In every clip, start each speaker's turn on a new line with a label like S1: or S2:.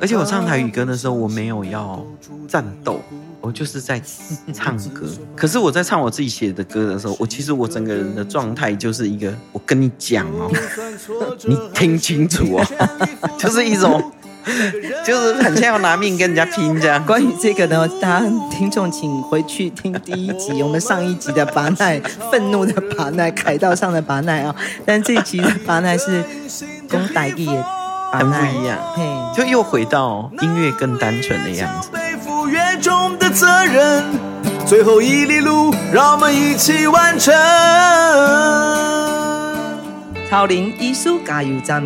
S1: 而且我唱台语歌的时候，我没有要战斗，我就是在唱歌。可是我在唱我自己写的歌的时候，我其实我整个人的状态就是一个，我跟你讲哦，你听清楚哦，就是一种。就是很像要拿命跟人家拼这样。
S2: 关于这个呢，大家听众请回去听第一集，我们上一集的巴奈，愤怒的巴奈，凯道上的巴奈啊。但这一集的巴奈是公歹意，
S1: 很不一样，嘿，就又回到音乐更单纯的样子。背负越重的责任，最后一里路，让我们一起完成。
S2: 草林艺术加油站。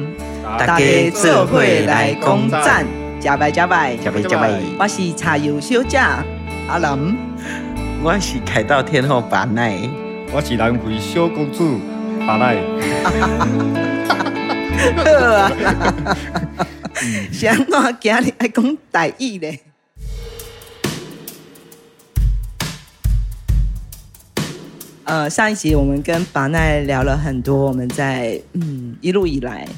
S2: 大家做会来攻赞，加拜加拜，
S1: 加拜加拜。
S2: 我是茶油小姐阿林，
S1: 我是开到天后巴奈，
S3: 我是兰桂小公主巴奈。
S2: 好啊，想我今日爱讲台语咧。呃，上一集我们跟巴奈聊了很多，我们在嗯一路以来。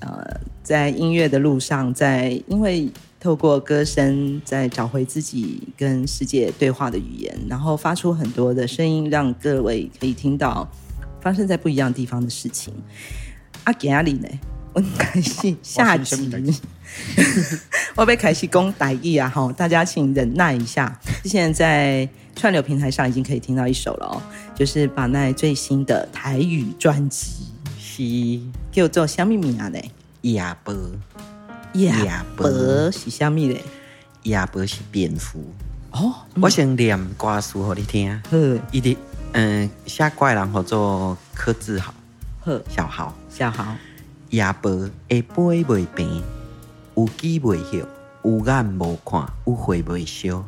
S2: 呃，在音乐的路上，在因为透过歌声，在找回自己跟世界对话的语言，然后发出很多的声音，让各位可以听到发生在不一样地方的事情。阿吉阿里呢？我开始下集，我被凯西公歹意啊！哈，大家请忍耐一下。现在在串流平台上已经可以听到一首了哦，就是把奈最新的台语专辑。
S1: 是
S2: 叫做虾米名呢？
S1: 亚伯，
S2: 亚伯是虾米嘞？
S1: 亚伯是蝙蝠
S2: 哦。
S1: 我先念歌词给你听。
S2: 嗯，
S1: 一点嗯，下怪人叫做柯志豪。
S2: 呵，
S1: 小豪，
S2: 小豪。
S1: 亚伯会飞袂平，有机袂晓，有眼无看，有血袂烧。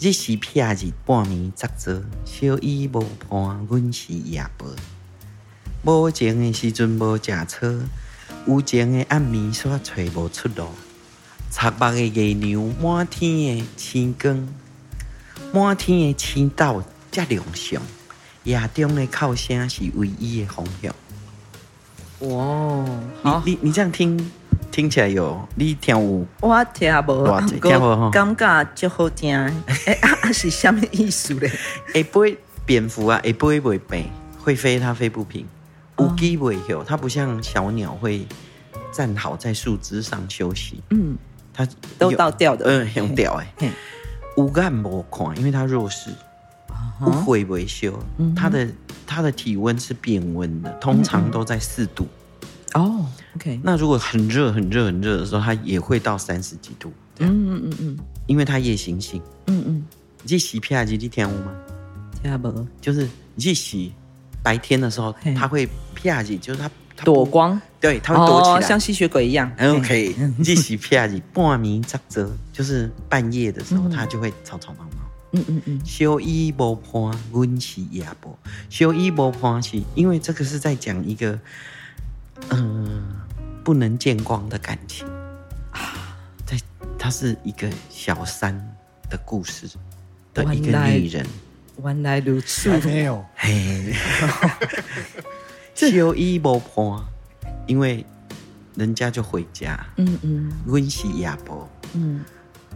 S1: 日时撇日半暝则做，小伊无伴，阮是亚伯。无情的时阵无食草，有情的暗暝煞找无出路。赤目的月娘满天的星光，满天的星斗才亮相。夜中的哭声是唯一的方向。
S2: 哇，好，
S1: 你你你这样听听起来有你听有？
S2: 我听无，
S1: 听无
S2: 感觉就好听。哎啊，是什么意思嘞？
S1: 会飞蝙蝠啊，会飞袂平，会飞它飞不平。无机不会有，它不像小鸟会站好在树枝上休息。嗯，它
S2: 都倒吊的。
S1: 嗯，很吊哎。无干无看，因为它弱势，不会维修。它的它的体温是变温的，通常都在四度。
S2: 哦，OK。
S1: 那如果很热很热很热的时候，它也会到三十几度。嗯嗯嗯嗯，因为它夜行性。嗯嗯。你去洗皮亚机，你听过吗？
S2: 听不？
S1: 就是你去洗。白天的时候，它会啪几，就是它
S2: 躲光，
S1: 对，它会躲起来，
S2: 像吸血鬼一样。
S1: OK，继续啪几，半暝则做，就是半夜的时候，它就会吵吵闹闹。嗯嗯嗯。小伊无伴，阮是亚伯。小伊无伴是因为这个是在讲一个，嗯，不能见光的感情啊。在，它是一个小三的故事的一个女人。
S2: 原来如此，
S3: 没有嘿，
S1: 小伊无伴，因为人家就回家。嗯嗯，阮是亚伯。嗯，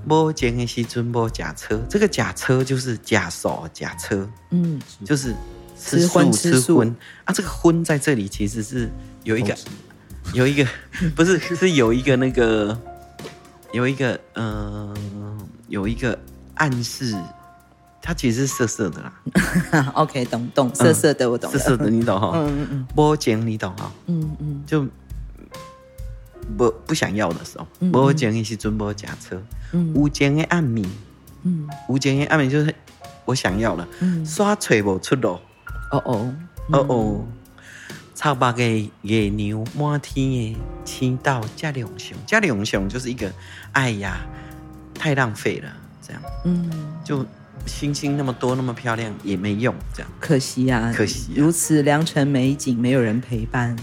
S1: 无钱的时阵无假车，这个假车就是假手假车。嗯，就是吃素吃荤。啊。这个荤在这里其实是有一个 有一个不是是有一个那个有一个嗯有一个暗示。它其实是色色的啦，
S2: OK，懂懂，色色的我懂，
S1: 色色的 你懂哈，嗯嗯嗯，无情你懂哈，嗯嗯，就不不想要的时候，无情的时阵无假车，无情的暗暝，嗯，有情的暗暝就是我想要了，煞找无出路，
S2: 哦哦。
S1: 哦哦，草白的月娘满天的星斗加两雄，加两雄就是一个，哎呀，太浪费了，这样，嗯，就。星星那么多，那么漂亮也没用，这样。
S2: 可惜呀、啊，
S1: 可惜、啊。
S2: 如此良辰美景，没有人陪伴，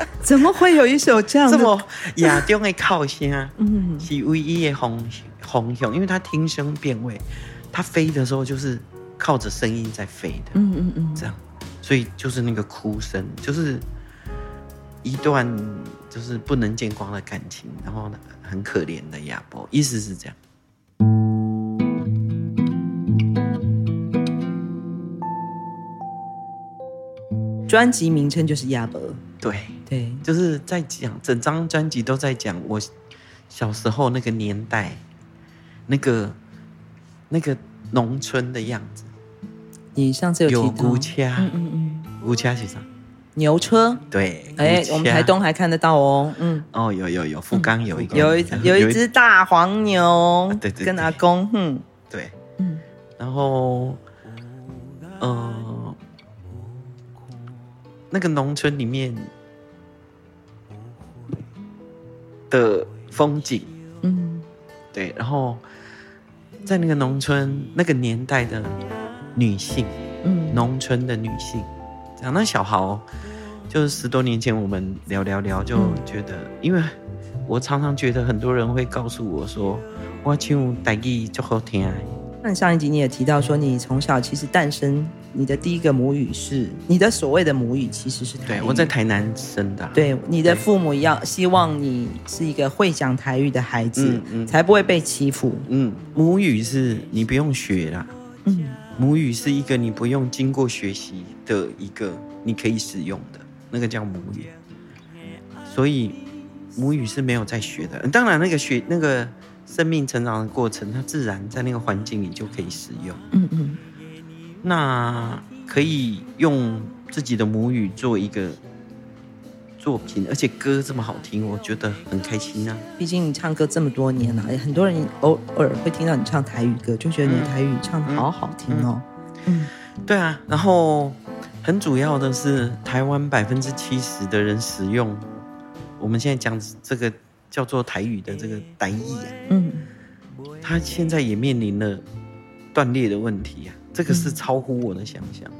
S2: 怎么会有一首这样的？这么
S1: 亚中的靠声，嗯，是唯一的方方向，因为它听声辨位，它飞的时候就是靠着声音在飞的，嗯嗯嗯，这样，所以就是那个哭声，就是一段就是不能见光的感情，然后呢，很可怜的亚伯，意思是这样。
S2: 专辑名称就是亚伯，
S1: 对
S2: 对，
S1: 就是在讲整张专辑都在讲我小时候那个年代，那个那个农村的样子。
S2: 你上次有
S1: 有古家，
S2: 嗯嗯嗯，
S1: 古车是啥？
S2: 牛车。
S1: 对，
S2: 哎，我们台东还看得到哦。嗯，
S1: 哦，有有有，富冈有一个，
S2: 有一有一只大黄牛，
S1: 对对，
S2: 跟阿公，嗯，
S1: 对，嗯，然后，呃，那个农村里面的风景，嗯，对，然后在那个农村那个年代的。女性，嗯，农村的女性，讲那小豪，就是十多年前我们聊聊聊，就觉得，嗯、因为我常常觉得很多人会告诉我说，我唱台语就好听。
S2: 那你上一集你也提到说，你从小其实诞生，你的第一个母语是你的所谓的母语，其实是台语。
S1: 对，我在台南生的。
S2: 对，你的父母要希望你是一个会讲台语的孩子，嗯嗯、才不会被欺负。嗯，
S1: 母语是你不用学啦。嗯。母语是一个你不用经过学习的一个你可以使用的那个叫母语，所以母语是没有在学的。当然，那个学那个生命成长的过程，它自然在那个环境里就可以使用。嗯嗯，那可以用自己的母语做一个作品，而且歌这么好听，我觉得很开心啊。
S2: 毕竟你唱歌这么多年了，很多人偶尔会听到你唱台语歌，就觉得你的台语唱的好好听哦。
S1: 嗯，对啊。然后很主要的是，台湾百分之七十的人使用我们现在讲这个叫做台语的这个台语啊，嗯，他现在也面临了断裂的问题啊。这个是超乎我的想象，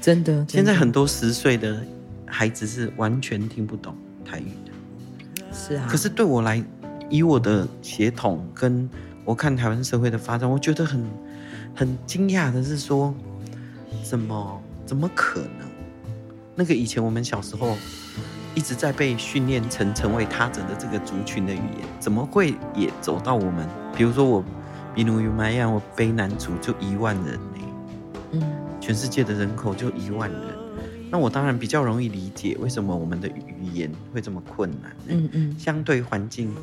S2: 真的。
S1: 现在很多十岁的。孩子是完全听不懂台语的，
S2: 是啊。
S1: 可是对我来，以我的血统跟我看台湾社会的发展，我觉得很很惊讶的是说，怎么怎么可能？那个以前我们小时候一直在被训练成成为他者的这个族群的语言，怎么会也走到我们？比如说我，比如有马样，我卑南族就一万人呢，嗯，全世界的人口就一万人。那我当然比较容易理解为什么我们的语言会这么困难，嗯嗯，相对环境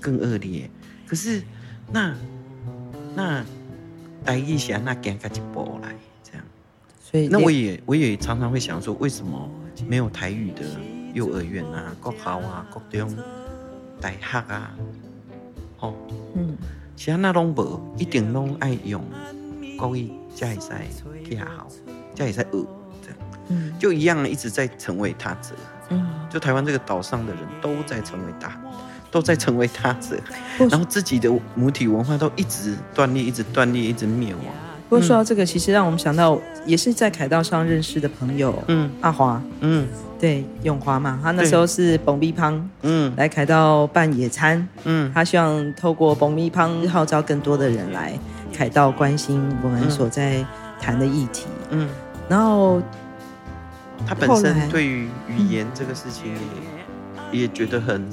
S1: 更恶劣。可是那那待一下，那赶快就播来这样。所以那我也我也常常会想说，为什么没有台语的幼儿园啊、国校啊、国中、大学啊？哦，嗯，其他那拢无，一定拢爱用国语才会使去学校，才会使学。嗯，就一样，一直在成为他者。嗯，就台湾这个岛上的人都在成为他，都在成为他者，然后自己的母体文化都一直断裂，一直断裂，一直灭亡。
S2: 不过说到这个，其实让我们想到，也是在凯道上认识的朋友，嗯，阿华，嗯，对，永华嘛，他那时候是蹦咪胖，嗯，来凯道办野餐，嗯，他希望透过蹦咪胖号召更多的人来凯道关心我们所在谈的议题，嗯，然后。
S1: 他本身对于语言这个事情也也觉得很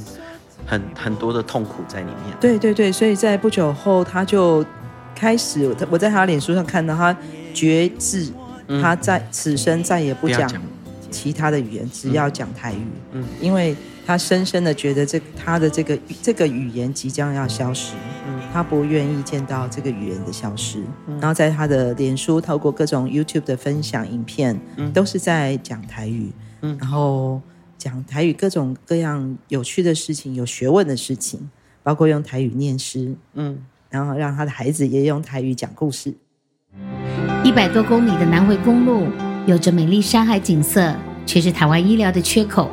S1: 很很多的痛苦在里面。
S2: 对对对，所以在不久后他就开始，我在他脸书上看到他决志，他在此生再也不讲其他的语言，只要讲台语。嗯，因为他深深的觉得这他的这个这个语言即将要消失。他不愿意见到这个语言的消失，嗯、然后在他的脸书透过各种 YouTube 的分享影片，嗯、都是在讲台语，嗯、然后讲台语各种各样有趣的事情、有学问的事情，包括用台语念诗，嗯，然后让他的孩子也用台语讲故事。
S4: 一百多公里的南回公路，有着美丽山海景色，却是台湾医疗的缺口。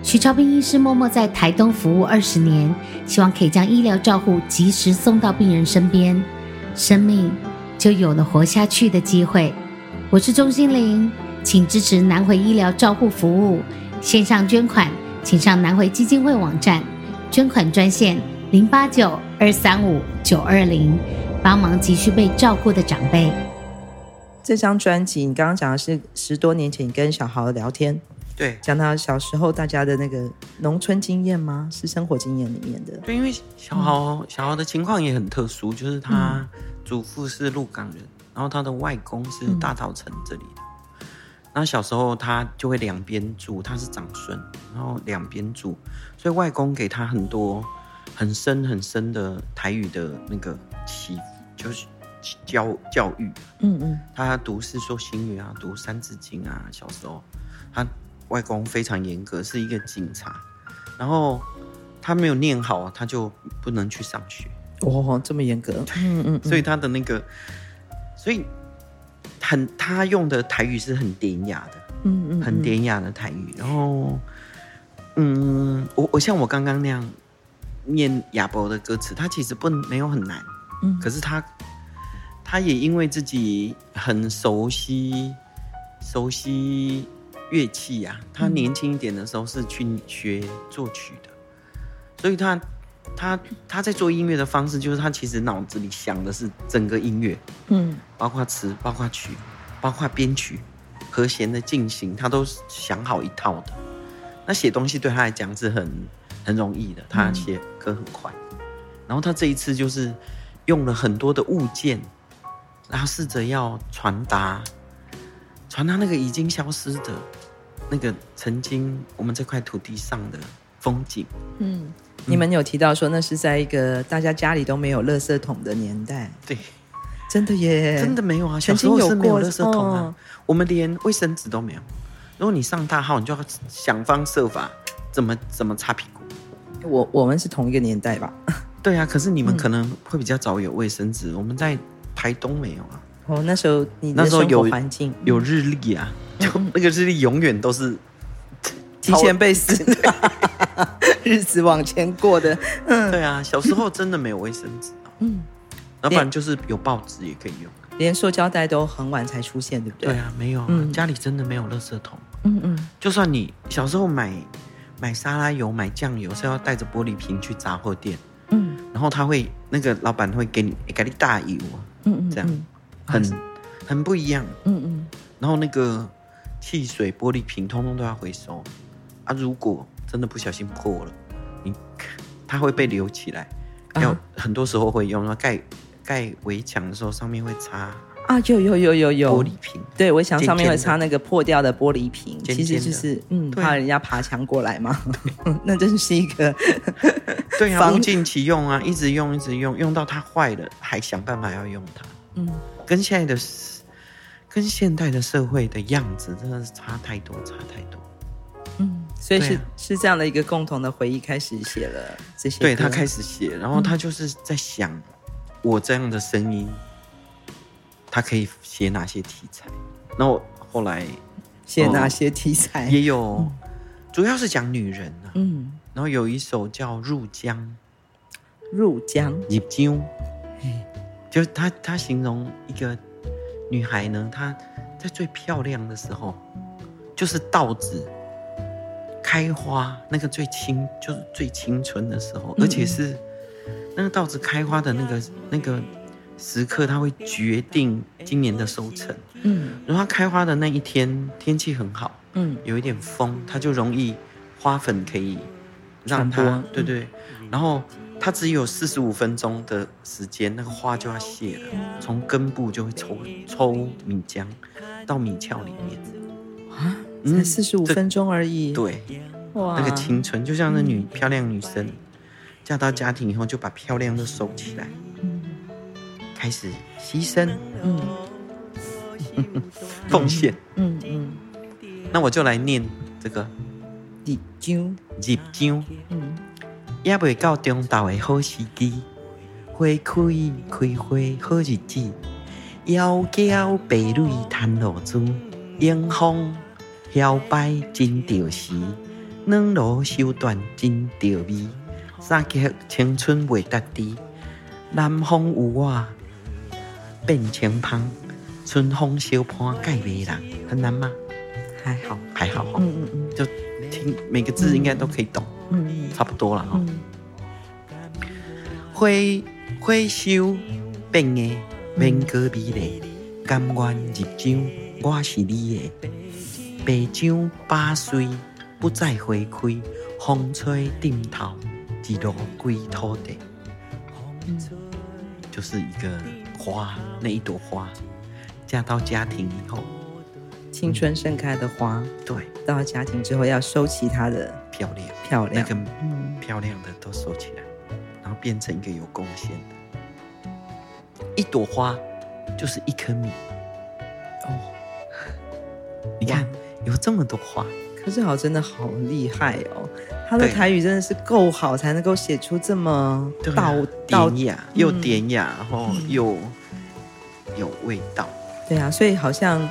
S4: 徐超斌医师默默在台东服务二十年，希望可以将医疗照护及时送到病人身边，生命就有了活下去的机会。我是钟欣凌，请支持南回医疗照护服务，线上捐款，请上南回基金会网站，捐款专线零八九二三五九二零，帮忙急需被照顾的长辈。
S2: 这张专辑，你刚刚讲的是十多年前你跟小豪聊天。
S1: 对，
S2: 讲到小时候大家的那个农村经验吗？是生活经验里面的。
S1: 对，因为小豪、嗯、小豪的情况也很特殊，就是他祖父是鹿港人，然后他的外公是大稻埕这里的。那、嗯、小时候他就会两边住，他是长孙，然后两边住，所以外公给他很多很深很深的台语的那个起，就是。教教育，嗯嗯，他读《世说新语》啊，读《三字经》啊。小时候，他外公非常严格，是一个警察。然后他没有念好，他就不能去上学。
S2: 哦，这么严格。嗯嗯。
S1: 所以他的那个，所以很他用的台语是很典雅的，嗯嗯，很典雅的台语。然后，嗯，我我像我刚刚那样念亚伯的歌词，他其实不没有很难，嗯，可是他。他也因为自己很熟悉熟悉乐器呀、啊，他年轻一点的时候是去学作曲的，所以他他他在做音乐的方式，就是他其实脑子里想的是整个音乐，嗯，包括词、包括曲、包括编曲、和弦的进行，他都想好一套的。那写东西对他来讲是很很容易的，他写歌很快。然后他这一次就是用了很多的物件。然后试着要传达，传达那个已经消失的，那个曾经我们这块土地上的风景。嗯，嗯，
S2: 你们有提到说那是在一个大家家里都没有垃圾桶的年代。
S1: 对，
S2: 真的耶，
S1: 真的没有啊，小时候是没有垃圾桶啊，哦、我们连卫生纸都没有。如果你上大号，你就要想方设法怎么怎么擦屁股。
S2: 我我们是同一个年代吧？
S1: 对啊，可是你们可能会比较早有卫生纸，嗯、我们在。台东没有啊？
S2: 哦，那时候你那时候有环境
S1: 有日历啊，就那个日历永远都是
S2: 提前被撕，日子往前过的。
S1: 嗯，对啊，小时候真的没有卫生纸啊。嗯，要不然就是有报纸也可以用。
S2: 连塑胶袋都很晚才出现，对不对？
S1: 对啊，没有，家里真的没有垃圾桶。嗯嗯，就算你小时候买买沙拉油、买酱油是要带着玻璃瓶去杂货店。嗯，然后他会那个老板会给你给你大油。嗯，这样很很不一样。嗯嗯，然后那个汽水玻璃瓶通通都要回收啊！如果真的不小心破了，你它会被留起来。要很多时候会用，盖盖围墙的时候上面会擦
S2: 啊，有有有有有
S1: 玻璃瓶。
S2: 对，围墙上面会擦那个破掉的玻璃瓶，其实就是嗯，怕人家爬墙过来嘛。那真是一个
S1: 对啊，物尽其用啊，一直用一直用，用到它坏了还想办法要用它。嗯，跟现在的跟现代的社会的样子真的是差太多，差太多。
S2: 嗯，所以是、啊、是这样的一个共同的回忆，开始写了这些。
S1: 对，他开始写，然后他就是在想，我这样的声音，他可以写哪些题材？然后后来
S2: 写哪些题材？
S1: 也有，主要是讲女人啊。嗯，然后有一首叫《入江》，
S2: 入江，
S1: 入江。就是他，他形容一个女孩呢，她在最漂亮的时候，就是稻子开花那个最青，就是最青春的时候，而且是那个稻子开花的那个那个时刻，它会决定今年的收成。嗯，然后它开花的那一天天气很好，嗯，有一点风，它就容易花粉可以让它，对对，然后。它只有四十五分钟的时间，那个花就要谢了，从根部就会抽抽米浆到米鞘里面。
S2: 啊，才四十五分钟而已。
S1: 对，哇，那个青春就像那女、嗯、漂亮女生嫁到家庭以后，就把漂亮都收起来，嗯、开始牺牲，嗯，奉献，嗯嗯。那我就来念这个。
S2: 入江，
S1: 入江，嗯。也未到中昼的好时机，花开开花好日子，窈窕白蕊探露珠，迎风摇摆真着时，软罗手段真着味，三结青春未达地，南风有我变清芳，春风小畔盖迷人，很难吗？
S2: 还好，
S1: 还好，嗯嗯嗯，就听每个字应该都可以懂。嗯，差不多了哈。花花秀变个变个美丽，甘愿入江，我是你的。白浆八岁不再花开，风吹顶头，一路归土地。嗯，就是一个花，那一朵花嫁到家庭以后，
S2: 青春盛开的花，
S1: 对，
S2: 到家庭之后要收起它的
S1: 漂亮，
S2: 漂亮，
S1: 那个漂亮的都收起来，然后变成一个有贡献的。一朵花就是一颗米。哦，你看有这么多花，
S2: 可是好真的好厉害哦！他的台语真的是够好，才能够写出这么
S1: 道典雅，又典雅，然后又有味道。
S2: 对啊，所以好像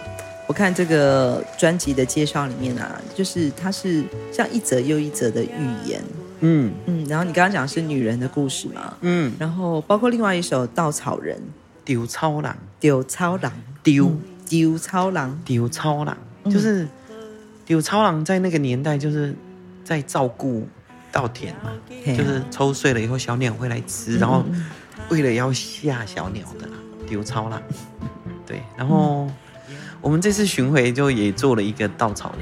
S2: 我看这个专辑的介绍里面啊，就是它是像一则又一则的寓言。嗯。嗯，然后你刚刚讲的是女人的故事嘛？嗯，然后包括另外一首《稻草人》，
S1: 丢草人，
S2: 丢草人，
S1: 丢。
S2: 丢超郎，
S1: 丢超郎，就是丢超郎，在那个年代就是在照顾稻田嘛，就是抽穗了以后，小鸟会来吃，然后为了要吓小鸟的啦，丢超郎。对，然后我们这次巡回就也做了一个稻草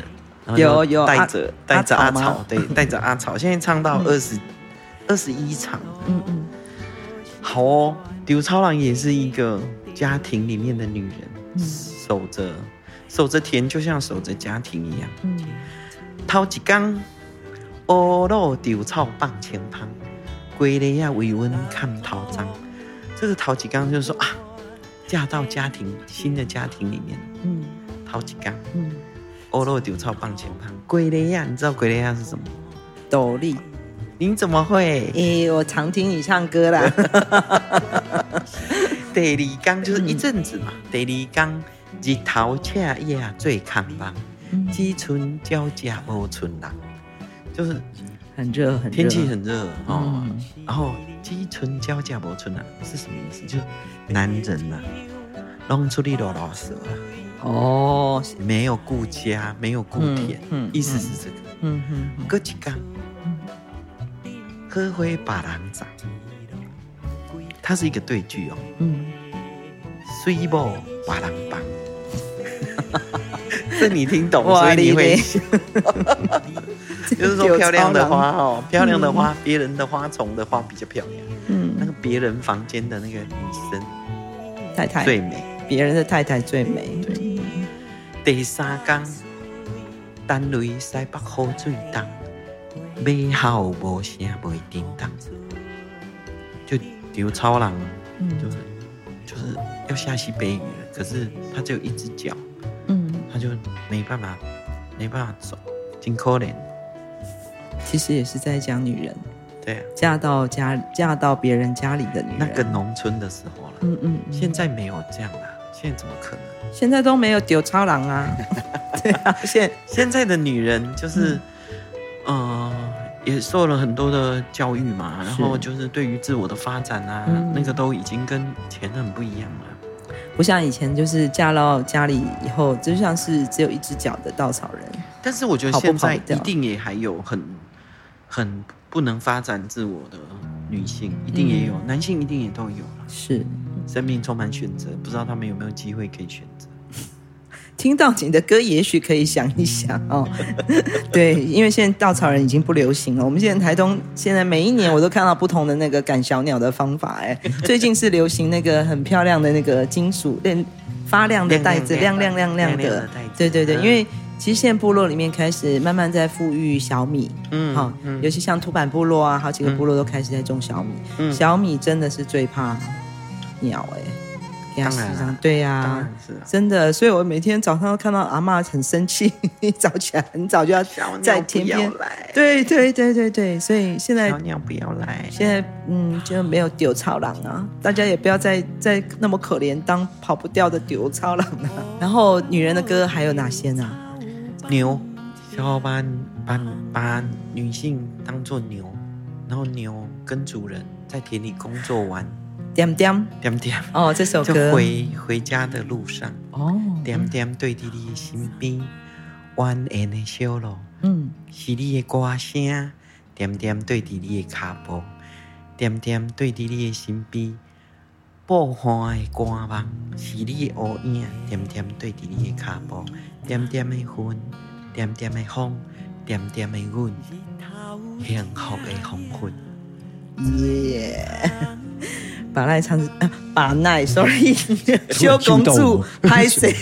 S1: 人，有有带着带着阿草，对，带着阿草，现在唱到二十二十一场，嗯嗯，好哦，丢草郎也是一个家庭里面的女人，嗯。守着，守着田，就像守着家庭一样。嗯，头一缸，乌路丢草放前旁，归来呀为温看头脏。这个头一缸就是说啊，嫁到家庭新的家庭里面。嗯，头一缸，嗯，乌路丢超棒前胖，归雷亚，你知道归雷亚是什么？
S2: 斗笠。
S1: 你怎么会？
S2: 诶、欸，我常听你唱歌啦。
S1: 第二缸就是一阵子嘛，第二缸。日头赤夜最空茫，只剩鸟只无剩人，就是
S2: 很热，很
S1: 天气很热哦。然后只剩鸟只无剩人是什么意思？就是男人呐，弄出去落落舍哦，没有顾家，没有顾田，意思是这个。嗯哼，过一天，好花把人长，它是一个对句哦。嗯，水某把人帮。这你听懂，所以你会，就是说漂亮的花哦，漂亮的花，别人的花丛的花比较漂亮。嗯，那个别人房间的那个女生
S2: 太太
S1: 最美，
S2: 别人的太太最美。
S1: 对，第三缸，单雷西北好最当，美好无声袂叮当，就丢超人，就是就是要下西北雨了，可是他只有一只脚。他就没办法，没办法走，挺可怜。
S2: 其实也是在讲女人，
S1: 对啊，
S2: 嫁到家，嫁到别人家里的女人。
S1: 那个农村的时候了，嗯嗯，现在没有这样啊，现在怎么可能？
S2: 现在都没有丢超郎啊，对啊，现
S1: 现在的女人就是，嗯、呃，也受了很多的教育嘛，然后就是对于自我的发展啊，嗯、那个都已经跟以前很不一样了。
S2: 不像以前，就是嫁到家里以后，就像是只有一只脚的稻草人。
S1: 但是我觉得现在一定也还有很很不能发展自我的女性，一定也有，嗯、男性一定也都有了。
S2: 是，
S1: 生命充满选择，不知道他们有没有机会可以选择。
S2: 听到你的歌，也许可以想一想哦。对，因为现在稻草人已经不流行了。我们现在台东现在每一年我都看到不同的那个赶小鸟的方法。哎，最近是流行那个很漂亮的那个金属亮发亮的袋子，亮亮亮亮的。对对对，因为其实现在部落里面开始慢慢在富裕小米。嗯，好，尤其像土坂部落啊，好几个部落都开始在种小米。嗯，小米真的是最怕鸟哎。当然，对呀、啊，真的，所以我每天早上都看到阿嬷很生气，早起来很早就要在天边来，对对对对对，所以现在小
S1: 鸟不要来，
S2: 现在嗯就没有丢草狼啊，大家也不要再再那么可怜，当跑不掉的丢草狼了。然后女人的歌还有哪些呢？
S1: 牛，小伙伴把把女性当做牛，然后牛跟主人在田里工作完。
S2: 点点。
S1: 点点。
S2: 哦，这首歌。
S1: 就回回家的路上。哦，点点对着你的身边，蜿蜒的小路，嗯，是你的歌声，点点对着你的脚步，点点对着你的身边，爆花的光芒是你的乌影，点点对伫你的脚步，点点的云，点点的风，点点的阮，幸福的黄昏。
S2: 耶！把奈唱啊，巴奈，sorry，小公主拍谁？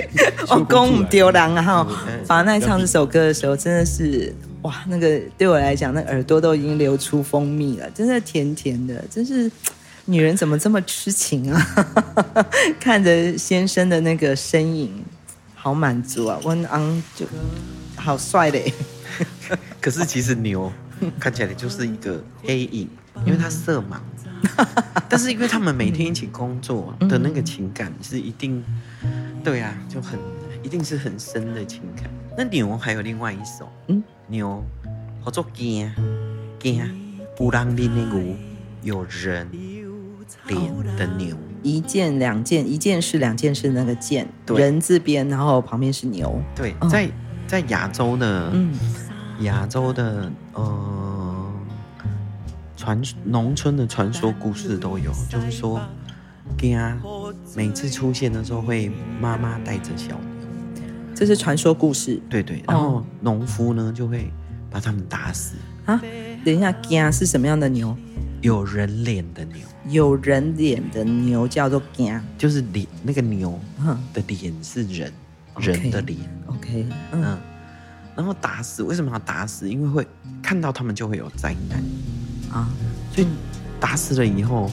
S2: 我公唔丢人啊！哈，巴奈唱这首歌的时候，真的是哇，那个对我来讲，那耳朵都已经流出蜂蜜了，真的甜甜的，真是。女人怎么这么痴情啊？看着先生的那个身影，好满足啊！温昂就好帅嘞。
S1: 可是其实牛看起来就是一个黑影，因为他色盲。但是因为他们每天一起工作的那个情感是一定，对啊，就很一定是很深的情感。那牛还有另外一首，嗯，牛好做惊惊，有人练的牛，有人。脸的牛，
S2: 一件两件，一件是两件是那个件，人字边，然后旁边是牛。
S1: 对，在在亚洲的，嗯，亚洲的呃传农村的传说故事都有，就是说，啊，每次出现的时候会妈妈带着小牛，
S2: 这是传说故事。
S1: 对对，然后农夫呢就会把他们打死
S2: 啊。等一下，啊是什么样的牛？
S1: 有人脸的牛，
S2: 有人脸的牛叫做惊，
S1: 就是脸那个牛的脸是人，嗯、人的脸。
S2: OK，, okay 嗯,嗯，
S1: 然后打死，为什么要打死？因为会看到他们就会有灾难啊，所以打死了以后，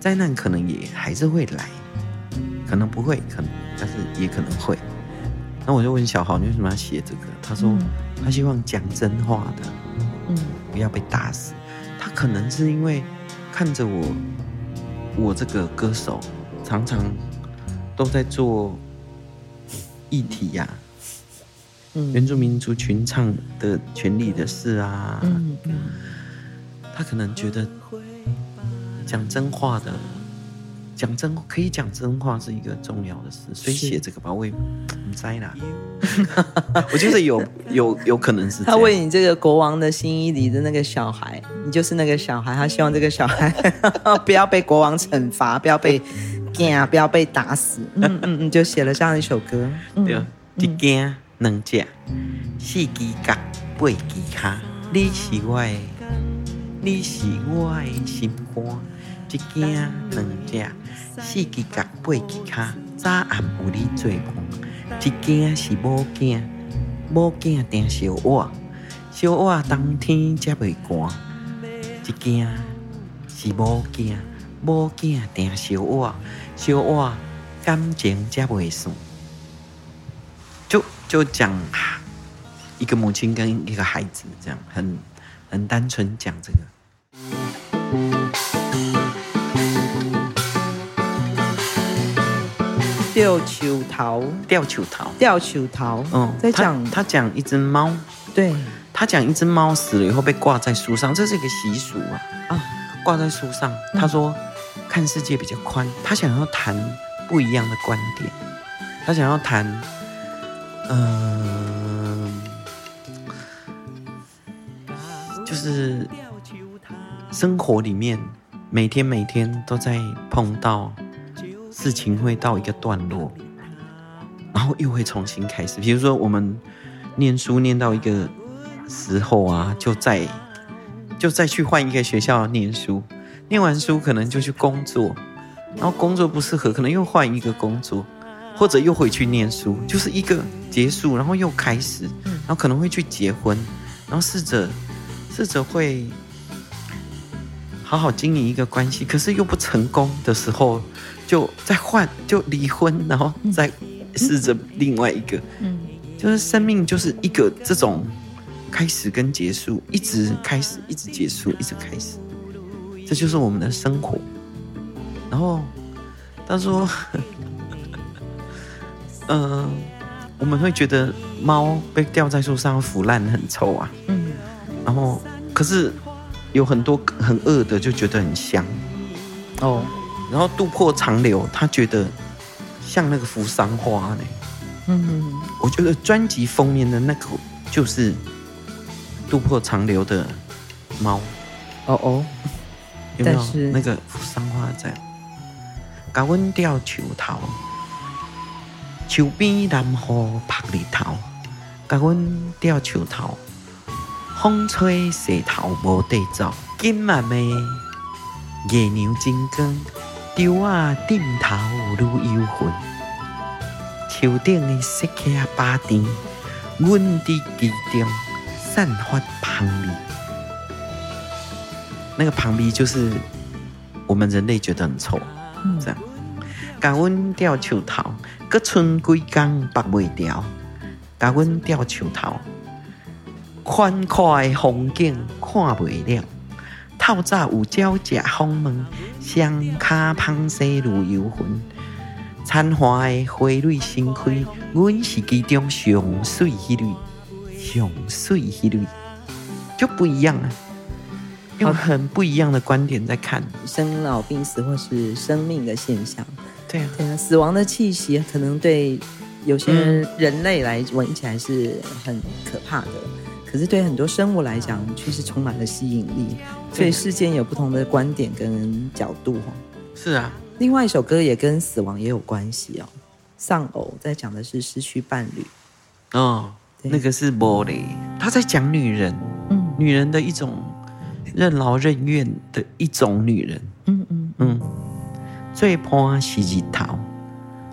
S1: 灾难可能也还是会来，可能不会，可能但是也可能会。那我就问小豪，你为什么要写这个？他说、嗯、他希望讲真话的，嗯，不要被打死。他可能是因为看着我，我这个歌手常常都在做议题呀、啊，嗯，原住民族群唱的权利的事啊，嗯，他可能觉得讲真话的。讲真可以讲真话是一个重要的事，所以写这个吧，我也不在啦。我觉得有有有可能是
S2: 他为你这个国王的新衣里的那个小孩，你就是那个小孩，他希望这个小孩 不要被国王惩罚，不要被惊，不要被打死。嗯嗯嗯，就写了这样一首歌。
S1: 对，一惊两只，四只脚八只脚，你是我的，你是我的心肝。一惊两只，四只角八只脚，早暗有你做伴。一惊是某囝，某囝定小我，小我冬天才袂寒。一惊是某囝，某囝定小我，小我感情才袂散。就就讲一个母亲跟一个孩子，这样很很单纯讲这个。
S2: 吊球桃，
S1: 吊球桃，
S2: 吊球桃。
S1: 嗯，在讲他讲一只猫，
S2: 对，
S1: 他讲一只猫死了以后被挂在树上，这是一个习俗啊。啊，挂在树上，他说看世界比较宽，他想要谈不一样的观点，他想要谈，嗯、呃，就是生活里面每天每天都在碰到。事情会到一个段落，然后又会重新开始。比如说，我们念书念到一个时候啊，就再就再去换一个学校念书，念完书可能就去工作，然后工作不适合，可能又换一个工作，或者又回去念书，就是一个结束，然后又开始，然后可能会去结婚，然后试着试着会好好经营一个关系，可是又不成功的时候。就再换，就离婚，然后再试着另外一个，嗯，就是生命就是一个这种开始跟结束，一直开始，一直结束，一直开始，这就是我们的生活。然后他说，嗯、呃，我们会觉得猫被吊在树上腐烂很臭啊，嗯，然后可是有很多很饿的就觉得很香，哦。然后渡破长流，他觉得像那个扶桑花呢。嗯，我觉得专辑封面的那个就是渡破长流的猫。
S2: 哦哦，
S1: 有没有那个扶桑花在？甲阮吊树头，树边南风晒日头，甲阮吊树头，风吹石头无地走，今晚的月亮真光，丢啊顶头愈幽魂，树顶的石刻巴甜，阮伫其中散发香味，那个香味就是我们人类觉得很臭，嗯、这样。甲阮吊树头，搁剩几工拔袂掉。甲阮吊树头，宽阔的风景看袂了。透早有鸟食枫叶，双脚芳西如游魂。残花的花蕊盛开，阮是其中上水迄蕊，上水迄蕊，就不一样啊。用很不一样的观点在看
S2: 生老病死或是生命的现象。
S1: 对啊，
S2: 对啊，死亡的气息可能对有些人类来闻起来是很可怕的，嗯、可是对很多生物来讲却是充满了吸引力。所以世间有不同的观点跟角度。
S1: 是啊，
S2: 另外一首歌也跟死亡也有关系哦，《丧偶》在讲的是失去伴侣。
S1: 哦，那个是玻璃，他在讲女人，嗯，女人的一种任劳任怨的一种女人。嗯嗯嗯。最怕是日头，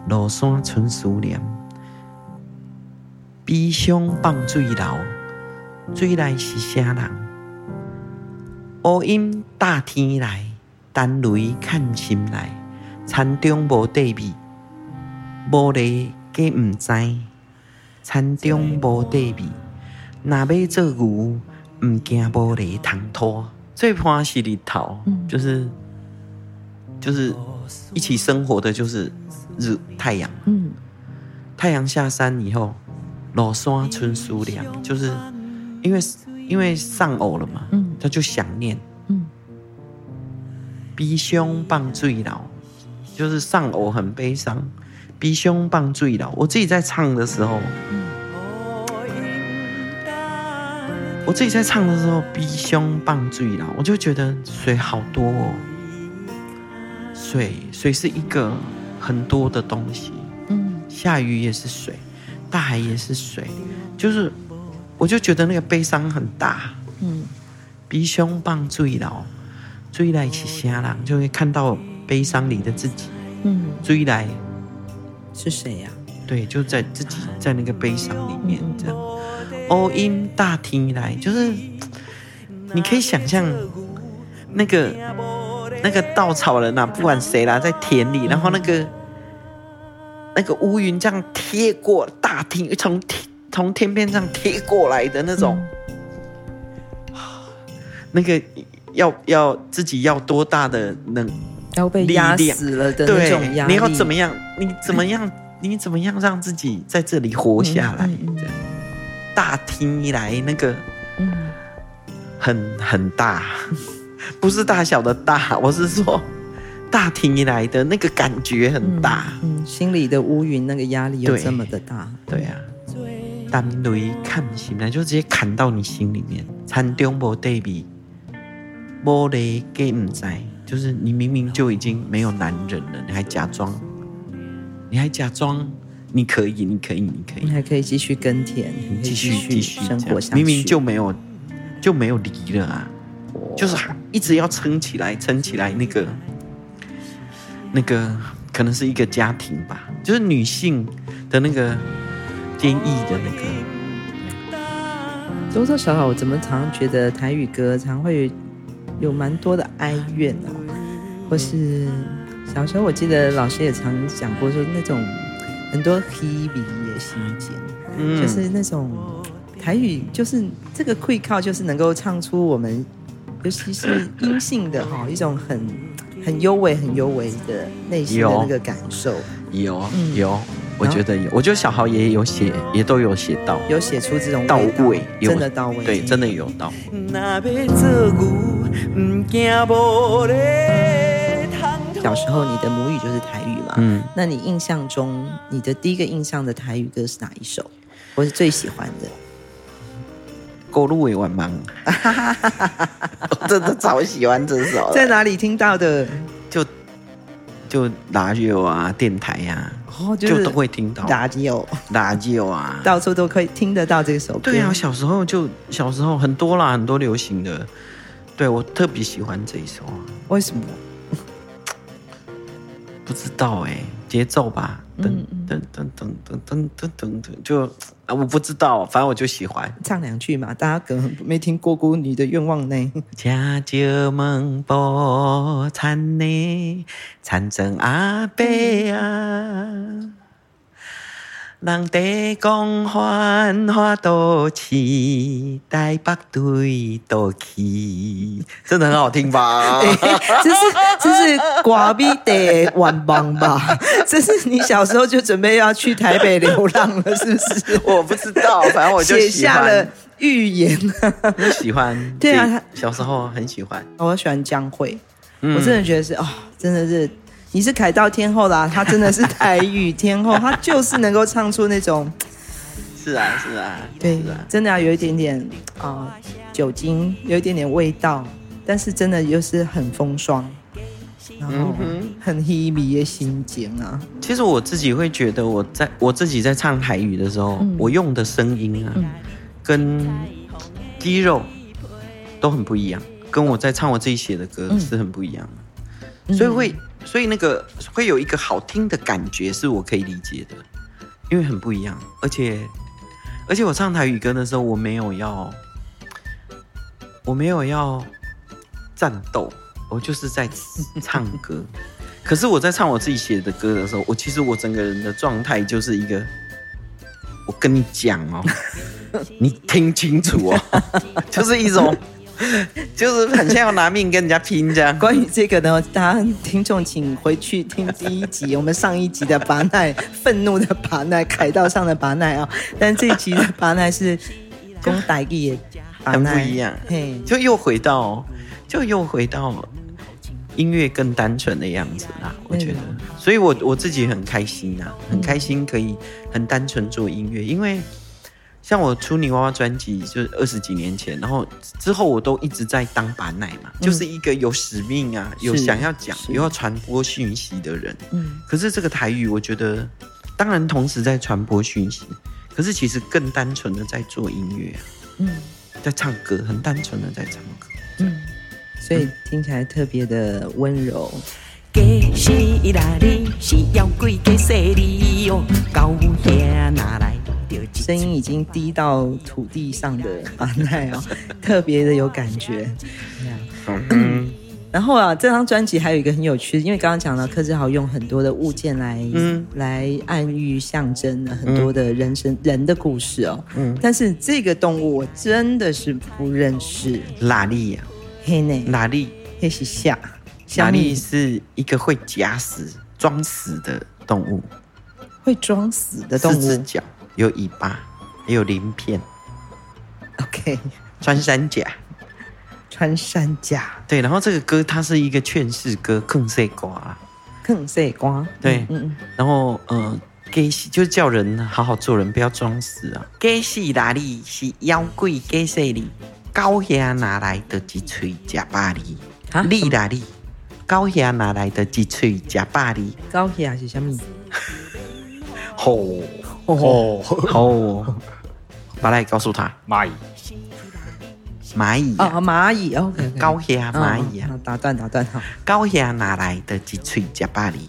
S1: 落山春思念。悲伤放水流，水来是啥人？乌阴大天来，丹雷看心来。田中无地味，无犁皆毋知。田中无地味，若要做牛，毋惊无犁通拖。最怕是日头，就是就是。一起生活的就是日太阳，嗯，太阳下山以后，落山春思凉，就是因为因为丧偶了嘛，嗯，他就想念，嗯，悲伤放水流，就是丧偶很悲伤，悲伤放水流。我自己在唱的时候，嗯，我自己在唱的时候，悲伤放水流，我就觉得水好多哦。水水是一个很多的东西，嗯，下雨也是水，大海也是水，就是，我就觉得那个悲伤很大，嗯，悲伤放水流，水来是啥人，就会看到悲伤里的自己，嗯，追来。
S2: 是谁呀？
S1: 对，就在自己在那个悲伤里面这样，乌阴大天来，就是你可以想象那个。那个稻草人啊，不管谁啦，在田里，然后那个那个乌云这样贴过大厅，从天从天边这样贴过来的那种，嗯、那个要要自己要多大的能
S2: 要被压死了的那种压力，
S1: 你要怎么样？你怎么样？你怎么样让自己在这里活下来？嗯嗯嗯、大厅一来，那个很很大。不是大小的大，我是说大厅一来的那个感觉很大，
S2: 嗯，嗯，心里的乌云那个压力又这么的大，
S1: 对，对啊，丹雷砍心来就直接砍到你心里面，田中无对比，无犁皆毋知，就是你明明就已经没有男人了，你还假装，你还假装你可以，你可以，你可以，
S2: 你还可以继续耕田，继续继续生活下去，
S1: 明明就没有就没有离了啊。就是一直要撑起来，撑起来那个，那个可能是一个家庭吧，就是女性的那个坚毅的那个。
S2: 多多少少，我怎么常常觉得台语歌常会有蛮多的哀怨哦，或是小时候我记得老师也常讲过，说那种很多黑鼻也心间，嗯，就是那种台语，就是这个会靠，就是能够唱出我们。尤其是阴性的哈，一种很很幽微、很幽微的内心的那个感受。
S1: 有有，我觉得有。我觉得小豪也有写，也都有写到，
S2: 有写出这种
S1: 到位，
S2: 真的到位，
S1: 对，真的有到。
S2: 小时候你的母语就是台语嘛？嗯，那你印象中你的第一个印象的台语歌是哪一首？我是最喜欢的。
S1: 过路未完忙，我真的超喜欢这首。
S2: 在哪里听到的？
S1: 就就 radio 啊，电台呀、啊，
S2: 哦，就，
S1: 就都会听到
S2: radio
S1: radio 啊，
S2: 到处都可以听得到这首歌。
S1: 对啊，小时候就小时候很多啦，很多流行的，对我特别喜欢这一首啊。
S2: 为什么？
S1: 不知道哎、欸，节奏吧，噔噔噔噔噔噔噔噔噔，就啊，我不知道，反正我就喜欢
S2: 唱两句嘛。大家可能没听过《姑女的愿望》呢。
S1: 家家门不残呢，残阵阿伯啊。人地讲繁华都市，台北对都去，真的很好听吧？
S2: 欸、这是这是瓜逼的晚帮吧？这是你小时候就准备要去台北流浪了，是不是？
S1: 我不知道，反正我就
S2: 写下了预言。
S1: 我喜欢，
S2: 对啊，
S1: 小时候很喜欢。
S2: 我喜欢江蕙，我真的觉得是哦，真的是。你是凯道天后啦，她真的是台语天后，她就是能够唱出那种，
S1: 是啊是啊，
S2: 对，
S1: 啊、
S2: 真的要有一点点啊、呃、酒精，有一点点味道，但是真的又是很风霜，然后很稀微的心情啊。
S1: 其实我自己会觉得，我在我自己在唱台语的时候，嗯、我用的声音啊，嗯、跟肌肉都很不一样，跟我在唱我自己写的歌是很不一样的，嗯、所以会。所以那个会有一个好听的感觉，是我可以理解的，因为很不一样。而且，而且我唱台语歌的时候，我没有要，我没有要战斗，我就是在唱歌。可是我在唱我自己写的歌的时候，我其实我整个人的状态就是一个，我跟你讲哦，你听清楚哦，就是一种。就是很像要拿命跟人家拼这样。关于
S2: 这个呢，大家听众请回去听第一集，我们上一集的巴奈，愤怒的巴奈，凯道上的巴奈啊。但这一集的巴奈是公台语的巴奈，
S1: 很不一样。嘿，就又回到，就又回到音乐更单纯的样子啦。我觉得，所以我我自己很开心啊，很开心可以很单纯做音乐，因为。像我出泥娃娃专辑，就是二十几年前，然后之后我都一直在当把奶嘛，嗯、就是一个有使命啊，有想要讲，又要传播讯息的人。嗯，可是这个台语，我觉得当然同时在传播讯息，可是其实更单纯的在做音乐啊，嗯，在唱歌，很单纯的在唱歌，
S2: 嗯，所以听起来特别的温柔。声音已经低到土地上的 阿奈哦，特别的有感觉。嗯，然后啊，这张专辑还有一个很有趣的，因为刚刚讲到柯志豪用很多的物件来、嗯、来暗喻象征了很多的人生、嗯、人的故事哦。嗯，但是这个动物我真的是不认识。
S1: 哪里呀？
S2: 黑内
S1: 哪里？
S2: 黑是下。
S1: 拉力是一个会假死、装死的动物？
S2: 会装死的动物，
S1: 四只脚。有尾巴，也有鳞片。
S2: OK，
S1: 穿山甲，
S2: 穿山甲。
S1: 对，然后这个歌它是一个劝世歌，劝世歌，
S2: 劝世歌。
S1: 对，嗯嗯。然后，呃，假戏就是叫人好好做人，不要装死啊。假戏哪里是妖怪？假戏里高下哪来的一嘴假巴黎？啊，你哪里高下哪来的一嘴假巴黎？
S2: 高下是什么？
S1: 吼。吼吼，把来告诉他
S3: 蚂蚁，
S1: 蚂蚁
S2: 啊蚂蚁，OK，
S1: 高下蚂蚁啊，
S2: 打断打断哈，
S1: 高下哪来的一喙假巴黎？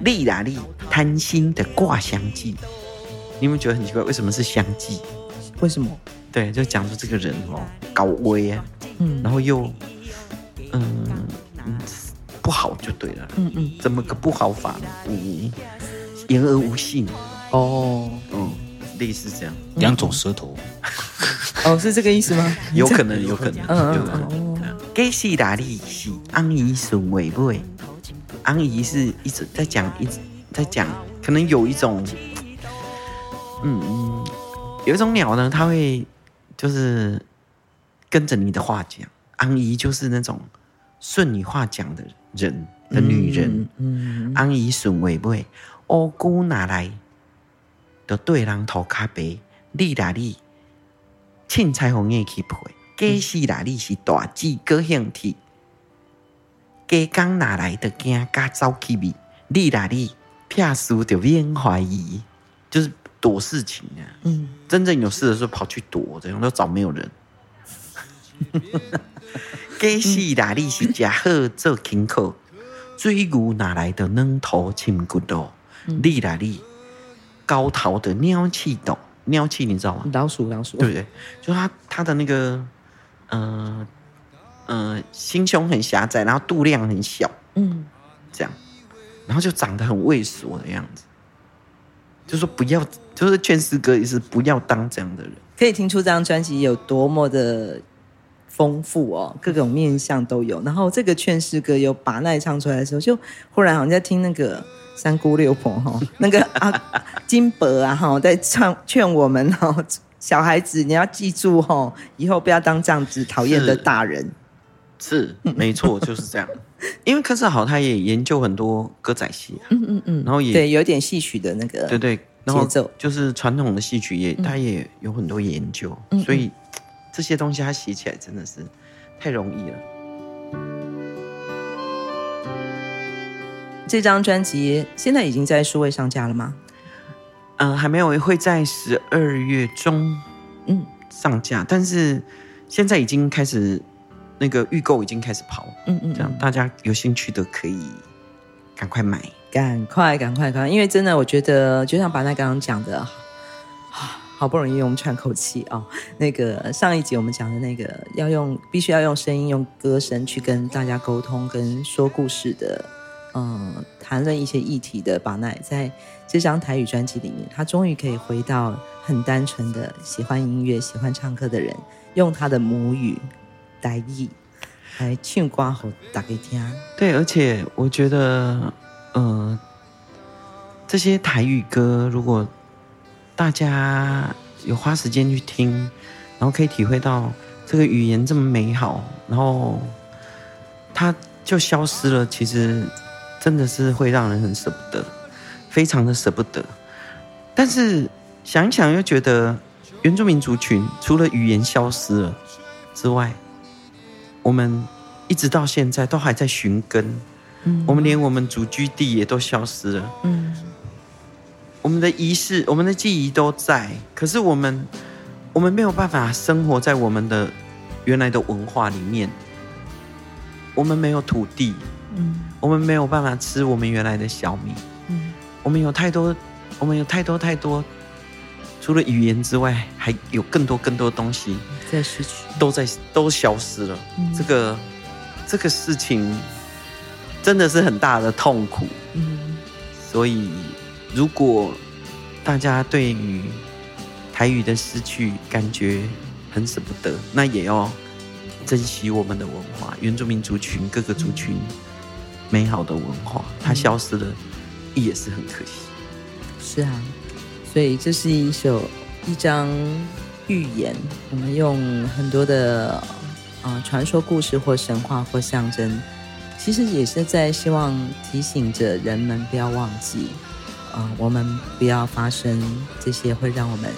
S1: 利哪里贪心的挂香剂？你有没有觉得很奇怪？为什么是香剂？
S2: 为什么？
S1: 对，就讲出这个人哦，高危啊，嗯，然后又嗯嗯不好就对了，嗯嗯，怎么个不好法？嗯，言而无信。哦，嗯，类似这样，
S3: 两种舌头，
S2: 哦，是这个意思吗？
S1: 有可能，有可能，嗯嗯嗯。假死哪里是安姨损尾尾？安姨是一直在讲，一直在讲，可能有一种，嗯嗯，有一种鸟呢，它会就是跟着你的话讲。安姨就是那种顺你话讲的人的女人，嗯，安姨损尾尾，乌龟哪来？就对人涂骹白，你哪里？凊彩虹叶去配，假死哪里是大只高兴体？假刚哪来的惊？加走去味？你啦你，撇事就免怀疑，就是躲事情啊。嗯，真正有事的时候跑去躲，这样都找没有人。假使啦你是食好做轻口，水牛哪来的软土深骨头？你啦你，高头的鸟气斗，鸟气你知道吗？
S2: 老鼠老鼠，
S1: 对不对？就它它的那个，嗯、呃、嗯、呃，心胸很狭窄，然后肚量很小，嗯，这样，然后就长得很畏缩的样子。就说不要，就是劝世哥也是不要当这样的人。
S2: 可以听出这张专辑有多么的丰富哦，各种面相都有。然后这个劝世歌有把奈唱出来的时候，就忽然好像在听那个三姑六婆哈，那个啊金伯啊哈，在唱劝我们哈，小孩子你要记住哈，以后不要当这样子讨厌的大人。
S1: 是，是没错，就是这样。因为柯智豪他也研究很多歌仔戏，啊，嗯嗯嗯，然后也
S2: 对有点戏曲的那个，
S1: 对对，然后就是传统的戏曲也，嗯、他也有很多研究，嗯、所以这些东西它写起来真的是太容易了。
S2: 这张专辑现在已经在数位上架了吗？
S1: 嗯、呃，还没有，会在十二月中嗯上架，嗯、但是现在已经开始。那个预购已经开始跑，嗯，嗯嗯，这样大家有兴趣的可以赶快买，
S2: 赶快赶快赶快，因为真的我觉得就像把那刚刚讲的，啊，好不容易我们喘口气啊，那个上一集我们讲的那个要用必须要用声音用歌声去跟大家沟通跟说故事的，嗯，谈论一些议题的巴奈，在这张台语专辑里面，他终于可以回到很单纯的喜欢音乐喜欢唱歌的人，用他的母语。台语来唱歌给大家听。
S1: 对，而且我觉得，呃，这些台语歌，如果大家有花时间去听，然后可以体会到这个语言这么美好，然后它就消失了，其实真的是会让人很舍不得，非常的舍不得。但是想一想，又觉得原住民族群除了语言消失了之外，我们一直到现在都还在寻根，嗯，我们连我们祖居地也都消失了，嗯，我们的仪式、我们的记忆都在，可是我们，我们没有办法生活在我们的原来的文化里面，我们没有土地，嗯，我们没有办法吃我们原来的小米，嗯，我们有太多，我们有太多太多，除了语言之外，还有更多更多东西。
S2: 在失去，
S1: 都在都消失了。嗯、这个这个事情真的是很大的痛苦。嗯，所以如果大家对于台语的失去感觉很舍不得，那也要珍惜我们的文化，原住民族群各个族群美好的文化，它消失了也是很可惜。
S2: 是啊，所以这是一首一张。寓言，我们用很多的啊、传说故事或神话或象征，其实也是在希望提醒着人们不要忘记，啊、呃，我们不要发生这些会让我们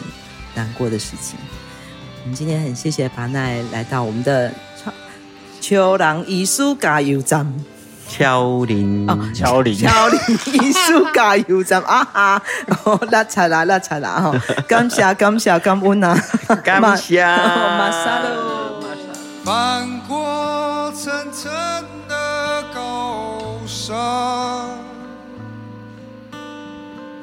S2: 难过的事情。我们今天很谢谢巴奈来到我们的秋人艺术加油站。
S1: 超龄，
S2: 超龄，超龄艺术加油站啊哈！哦拉柴啦，拉柴啦哈！感谢，感谢，感恩啊！
S1: 感谢，
S2: 马萨喽！
S5: 翻过层层